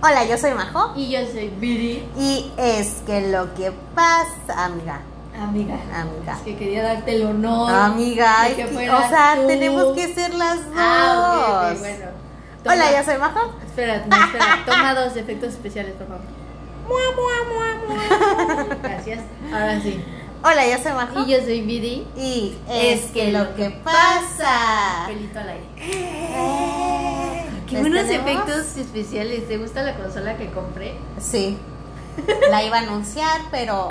Hola, yo soy Majo. Y yo soy Viri. Y es que lo que pasa, amiga. Amiga. Amiga. Es que quería darte el honor. Amiga, de es que que- fueras o sea, tú. tenemos que ser las dos. Ah, ok, ok, bueno. Toma- Hola, yo soy Majo. Espera, no, espera. Toma dos efectos especiales, por favor. Gracias. Ahora sí. Hola, yo soy Majo. Y yo soy Viri. Y es, que, lo que pasa. Pelito al aire. Qué ¿Les buenos tenemos? efectos especiales. ¿Te gusta la consola que compré? Sí. La iba a anunciar, pero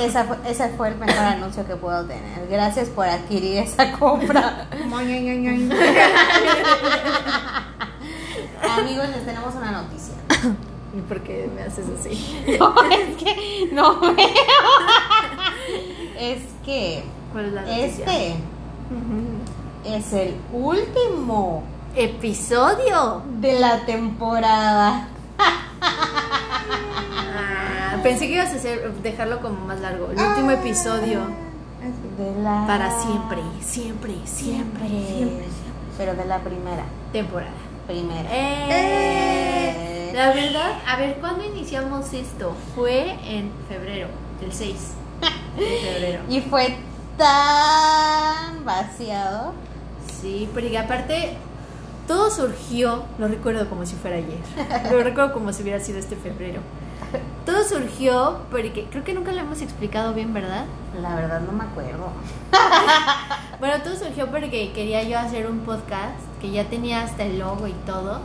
esa fue, ese fue el mejor anuncio que puedo tener. Gracias por adquirir esa compra. Amigos, les tenemos una noticia. ¿Y por qué me haces así? No, es que no veo. Es que ¿Cuál es la noticia? este es el último Episodio. de la temporada. Ah, pensé que ibas a hacer, dejarlo como más largo. El último episodio. De la Para siempre, siempre, siempre, siempre, siempre. Pero de la primera. Temporada. Primera. Eh, La verdad, a ver, ¿cuándo iniciamos esto? Fue en febrero, el 6 de febrero. Y fue tan vaciado. Sí, porque aparte todo surgió, lo recuerdo como si fuera ayer, lo recuerdo como si hubiera sido este febrero. Todo surgió porque creo que nunca lo hemos explicado bien, ¿verdad? La verdad no me acuerdo. Bueno, todo surgió porque quería yo hacer un podcast que ya tenía hasta el logo y todo,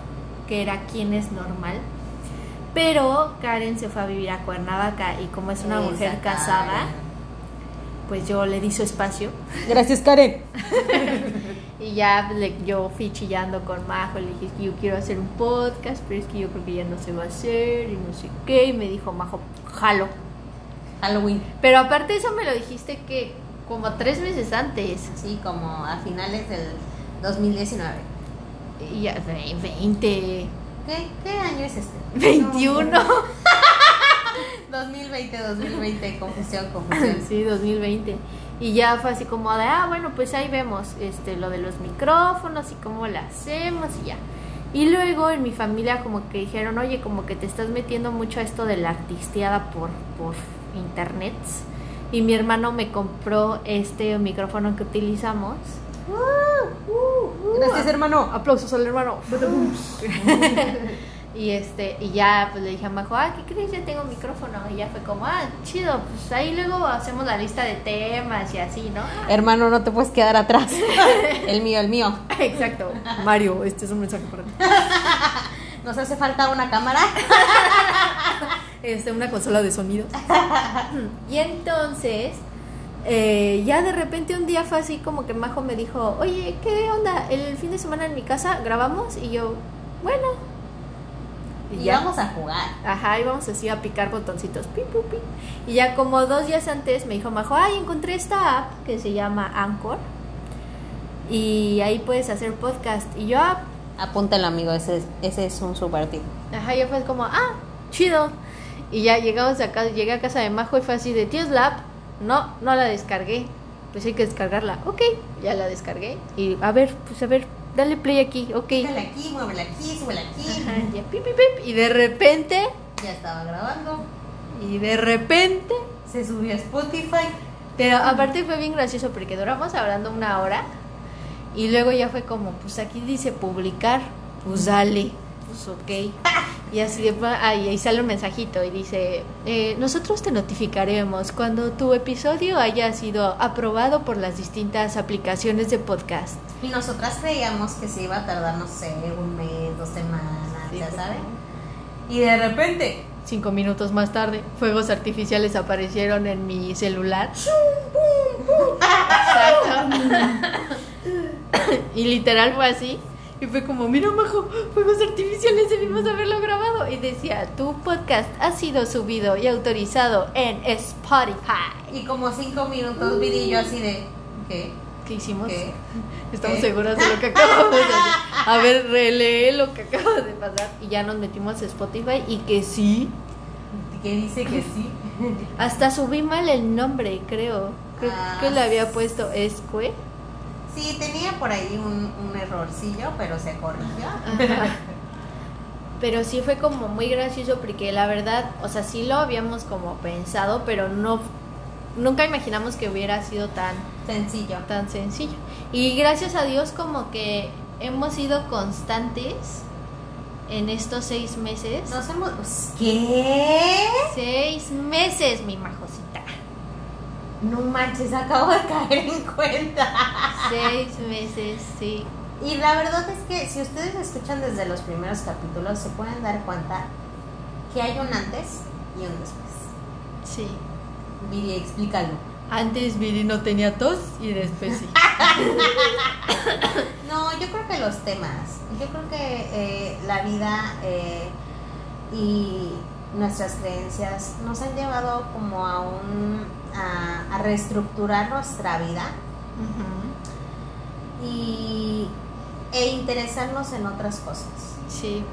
que era Quién es normal. Pero Karen se fue a vivir a Cuernavaca y como es una Esa mujer Karen. casada, pues yo le di su espacio. Gracias, Karen. Y ya le- yo fui chillando con Majo, le dije que yo quiero hacer un podcast, pero es que yo creo que ya no se va a hacer y no sé qué. Y me dijo Majo, jalo. Halloween. Pero aparte eso me lo dijiste que como tres meses antes. Sí, como a finales del 2019. Y ya, ve- 20, ¿Qué, qué año es este? 21. 2020, 2020, confusión, confusión. Sí, 2020. Y ya fue así como de, ah, bueno, pues ahí vemos este, lo de los micrófonos y cómo lo hacemos y ya. Y luego en mi familia como que dijeron, oye, como que te estás metiendo mucho a esto de la artisteada por, por internet. Y mi hermano me compró este micrófono que utilizamos. Gracias, hermano. Aplausos al hermano. y este, y ya pues le dije a Majo, ah, ¿qué crees? Ya tengo micrófono. Y ya fue como, ah, chido, pues ahí luego hacemos la lista de temas y así, ¿no? Hermano, no te puedes quedar atrás. El mío, el mío. Exacto. Mario, este es un mensaje para ti. Nos hace falta una cámara. Este, una consola de sonidos. y entonces, eh, ya de repente un día fue así como que Majo me dijo, oye, ¿qué onda? El fin de semana en mi casa grabamos y yo, bueno. Y vamos a jugar. Ajá, íbamos así a picar botoncitos. Pi, pi. Y ya como dos días antes me dijo Majo, ay, encontré esta app que se llama Anchor. Y ahí puedes hacer podcast. Y yo, ah, Apúntalo, amigo. Ese, ese es un super tip. ajá, yo fue como, ah, chido. Y ya llegamos a casa, llegué a casa de Majo y fue así de, ¿tienes la app? No, no la descargué. Pues hay que descargarla. Ok, ya la descargué. Y a ver, pues a ver, dale play aquí, ok. Dale aquí, muévela aquí, súbela aquí. Ajá, ya, pip, pip, pip. Y de repente, Ya estaba grabando. y de repente, Se subió a Spotify. Pero aparte fue bien gracioso porque duramos hablando una hora y luego ya fue como, pues aquí dice publicar, pues dale, pues ok. Y así de, ahí, ahí sale un mensajito y dice, eh, nosotros te notificaremos cuando tu episodio haya sido aprobado por las distintas aplicaciones de podcast. Y nosotras creíamos que se iba a tardar, no sé, un mes, dos semanas, Sí, ya fue saben. Y de repente, Cinco minutos más tarde, fuegos artificiales aparecieron en mi celular. Exacto. y literal fue así. Y fue como, mira, Majo, fuegos artificiales debimos haberlo grabado. Y decía, tu podcast ha sido subido y autorizado en Spotify. y como cinco minutos, y yo así de, ¿qué? ¿Qué hicimos? ¿Qué? Estamos ¿Qué? seguras de lo que acabamos de hacer. A ver, relee lo que acaba de pasar. Y ya nos metimos a Spotify y que sí, ¿Qué dice que sí? Hasta subí mal el nombre, creo. Creo Ah. que le había puesto Esque. Sí, tenía por ahí un, un errorcillo, pero se corrigió. Ajá. Pero sí fue como muy gracioso porque la verdad, o sea, sí lo habíamos como pensado, pero no nunca imaginamos que hubiera sido tan Sencillo. tan sencillo. Y gracias a Dios como que hemos sido constantes en estos seis meses. Nos hemos... ¿Qué? Seis meses, mi majosita. No manches, acabo de caer en cuenta. Seis meses, sí. Y la verdad es que si ustedes escuchan desde los primeros capítulos, se pueden dar cuenta que hay un antes y un después. Sí. Viri, explícalo. Antes Viri no tenía tos y después sí. No, yo creo que los temas, yo creo que eh, la vida eh, y nuestras creencias nos han llevado como a un a, a reestructurar nuestra vida y e interesarnos en otras cosas. Sí.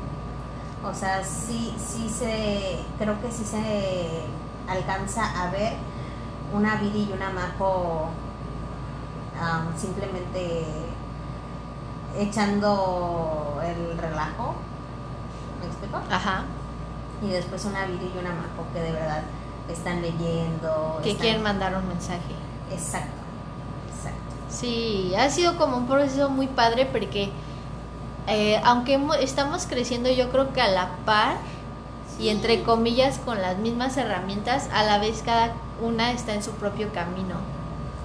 O sea, sí, sí se, creo que sí se alcanza a ver una Viri y una Majo simplemente echando el relajo, ¿me explico? Ajá. Y después una Viri y una Majo que de verdad están leyendo. Que están- quieren mandar un mensaje. Exacto, exacto. Sí, ha sido como un proceso muy padre porque eh, aunque estamos creciendo yo creo que a la par y entre comillas con las mismas herramientas, a la vez cada una está en su propio camino.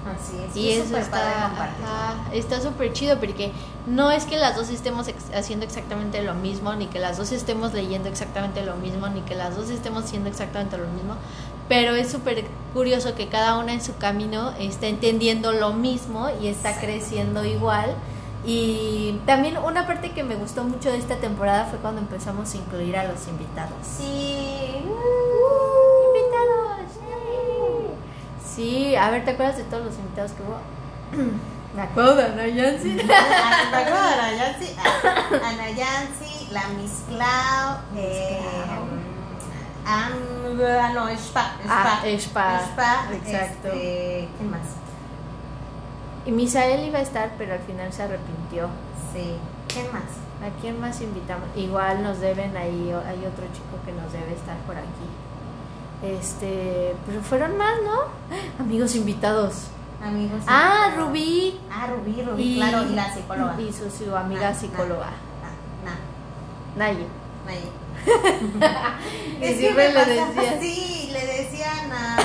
Así es. Y es eso está ajá, está súper chido porque no es que las dos estemos ex- haciendo exactamente lo mismo, ni que las dos estemos leyendo exactamente lo mismo, ni que las dos estemos haciendo exactamente lo mismo, pero es súper curioso que cada una en su camino está entendiendo lo mismo y está creciendo igual. Y también una parte que me gustó mucho de esta temporada fue cuando empezamos a incluir a los invitados. Sí. ¡Invitados! Sí, a ver, ¿te acuerdas de todos los invitados que hubo? Me acuerdo de Ana Yancy. Ah, ¿te acuerdas de Ana Yancy? Ah, Ana Yancy, la Miss Clau, eh, ah, no, Spa, Ah, Spa, Spa, Spa, exacto. este, ¿Quién más? Y Misael iba a estar, pero al final se arrepintió. Sí, ¿quién más? ¿A quién más invitamos? Igual nos deben ahí, hay otro chico que nos debe estar por aquí. Este, pero fueron más, ¿no? Amigos invitados. Amigos. Ah. Rubí. Ah, Rubí, Rubí, claro, y la psicóloga. Y su, su amiga Na- psicóloga, Na, Naye. na, Naye. Y Es siempre le pasa- decía Sí, le decían a.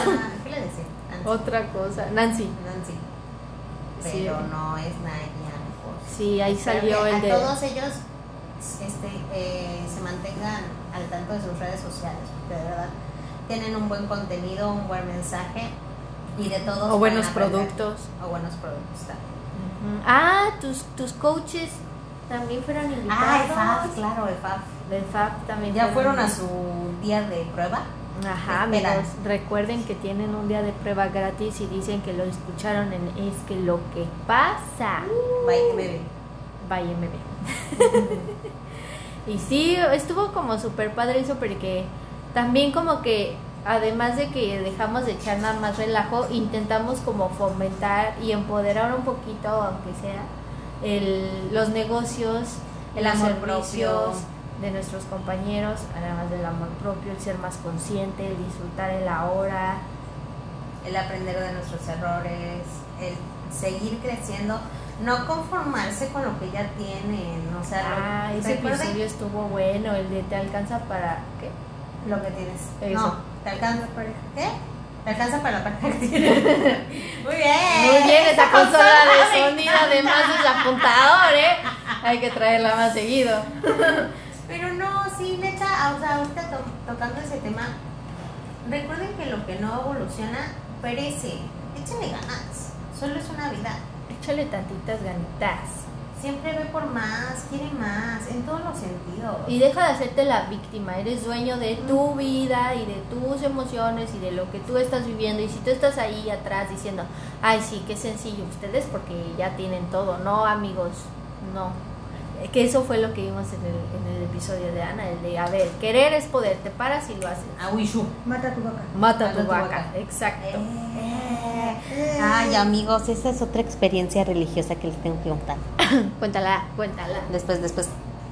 ¿Qué le decían? Nancy. otra cosa. Nancy. Nancy. Sí. Pero no es Naye, a lo mejor. Sí, ahí Espero salió el a de. todos ellos este, eh, se mantengan al tanto de sus redes sociales, porque de verdad tienen un buen contenido, un buen mensaje y de todos. O buenos productos. O buenos productos también. Ah, tus, tus coaches también fueron invitados. Ah, el FAB, claro, el FAB. Del FAB también. Ya fueron a su día de prueba. Ajá, amigos, recuerden que tienen un día de prueba gratis y dicen que lo escucharon en Es que lo que pasa. Bebé. Vaya MB. y sí, estuvo como súper padre eso porque también como que además de que dejamos de echar nada más relajo, intentamos como fomentar y empoderar un poquito, aunque sea, el, los negocios, El los amor servicios propio. De nuestros compañeros, además del amor propio, el ser más consciente, el disfrutar el ahora. El aprender de nuestros errores, el seguir creciendo, no conformarse con lo que ya tienen. O sea, lo- Ah, ese episodio estuvo bueno, el de te alcanza para... ¿qué? lo que tienes. Eso. No, te alcanza para. ¿Qué? Te alcanza para la pareja que tienes. Muy bien. Muy bien, esa consola de sonido además es apuntador, ¿eh? Hay que traerla más seguido. Pero no, sí, neta, ah, o sea, ahorita to- tocando ese tema, recuerden que lo que no evoluciona perece. Échenle ganas. Solo es una vida. Échale tantitas ganitas. Siempre ve por más, quiere más, en todos los sentidos. Y deja de hacerte la víctima. Eres dueño de tu vida y de tus emociones y de lo que tú estás viviendo. Y si tú estás ahí atrás diciendo, ay, sí, qué sencillo, ustedes porque ya tienen todo. No, amigos, no. Eh, Que eso fue lo que vimos en el, en el episodio de Ana, el de, a ver, querer es poder, te paras y lo haces. A Wishu. Mata tu vaca. Mata tu vaca, exacto. Eh. Ay, amigos, esa es otra experiencia religiosa que les tengo que contar. Cuéntala, cuéntala. Después, después.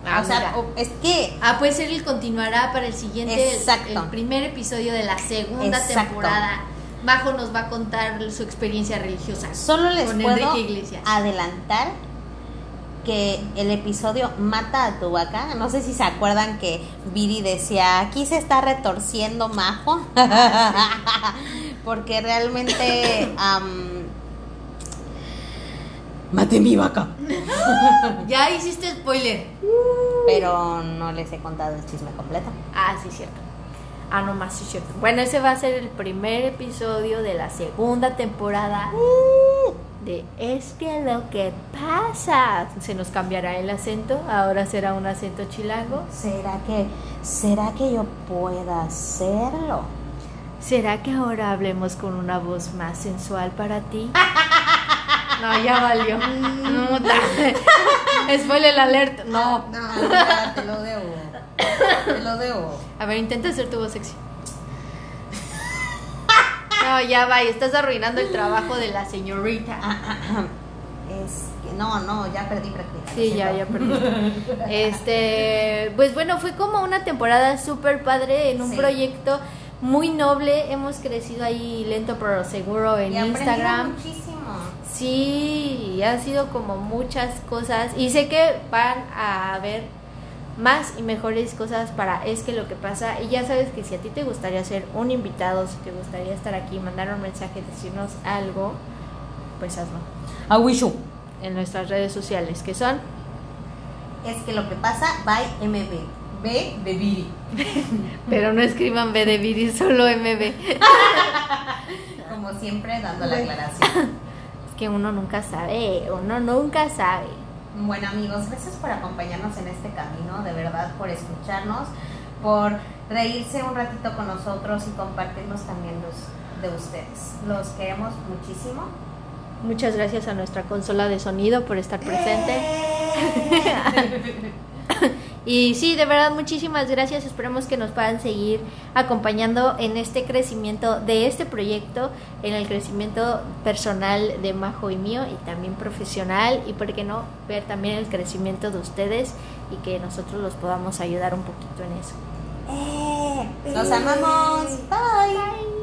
Ah, o sea, es que Ah, pues él continuará para el siguiente, Exacto. el, primer episodio de la segunda Exacto. temporada. Majo nos va a contar su experiencia religiosa. solo les con puedo Enrique Iglesias. adelantar que el episodio mata a tu vaca. No sé si se acuerdan que Viri decía, aquí se está retorciendo Majo. Porque realmente... am, Maté mi vaca. Ya hiciste spoiler. Pero no les he contado el chisme completo. Ah, sí, cierto. Ah, no más, sí, cierto. Bueno, ese va a ser el primer episodio de la segunda temporada de Es que lo que pasa. Se nos cambiará el acento, ahora será un acento chilango. ¿Será que, será que yo pueda hacerlo? ¿Será que ahora hablemos con una voz más sensual para ti? No, ya valió. No, ta- Spoiler alert. No. No, ya, te lo debo. Te lo debo. A ver, intenta hacer tu voz sexy. No, ya va, y estás arruinando el trabajo de la señorita. Es que no, no, ya perdí práctica. Sí, ya, ya perdí. Este, pues bueno, fue como una temporada súper padre en un Sí. proyecto muy noble. Hemos crecido ahí lento pero seguro en Y Instagram. muchísimo. Sí, ha sido como muchas cosas y sé que van a haber más y mejores cosas para es que lo que pasa y ya sabes que si a ti te gustaría ser un invitado, si te gustaría estar aquí, mandar un mensaje, decirnos algo, pues hazlo A Wishu. en nuestras redes sociales que son Es que lo que pasa, by MB. B de Viri. pero no escriban B de Viri, solo MB. Como siempre, dando la aclaración. Es que uno nunca sabe, uno nunca sabe. Bueno amigos, gracias por acompañarnos en este camino, de verdad por escucharnos, por reírse un ratito con nosotros y compartirnos también los de ustedes. Los queremos muchísimo. Muchas gracias a nuestra consola de sonido por estar presente. Y sí, de verdad, muchísimas gracias. Esperemos que nos puedan seguir acompañando en este crecimiento de este proyecto, en el crecimiento personal de Majo y mío y también profesional. Y por qué no, ver también el crecimiento de ustedes y que nosotros los podamos ayudar un poquito en eso. Los amamos. Bye.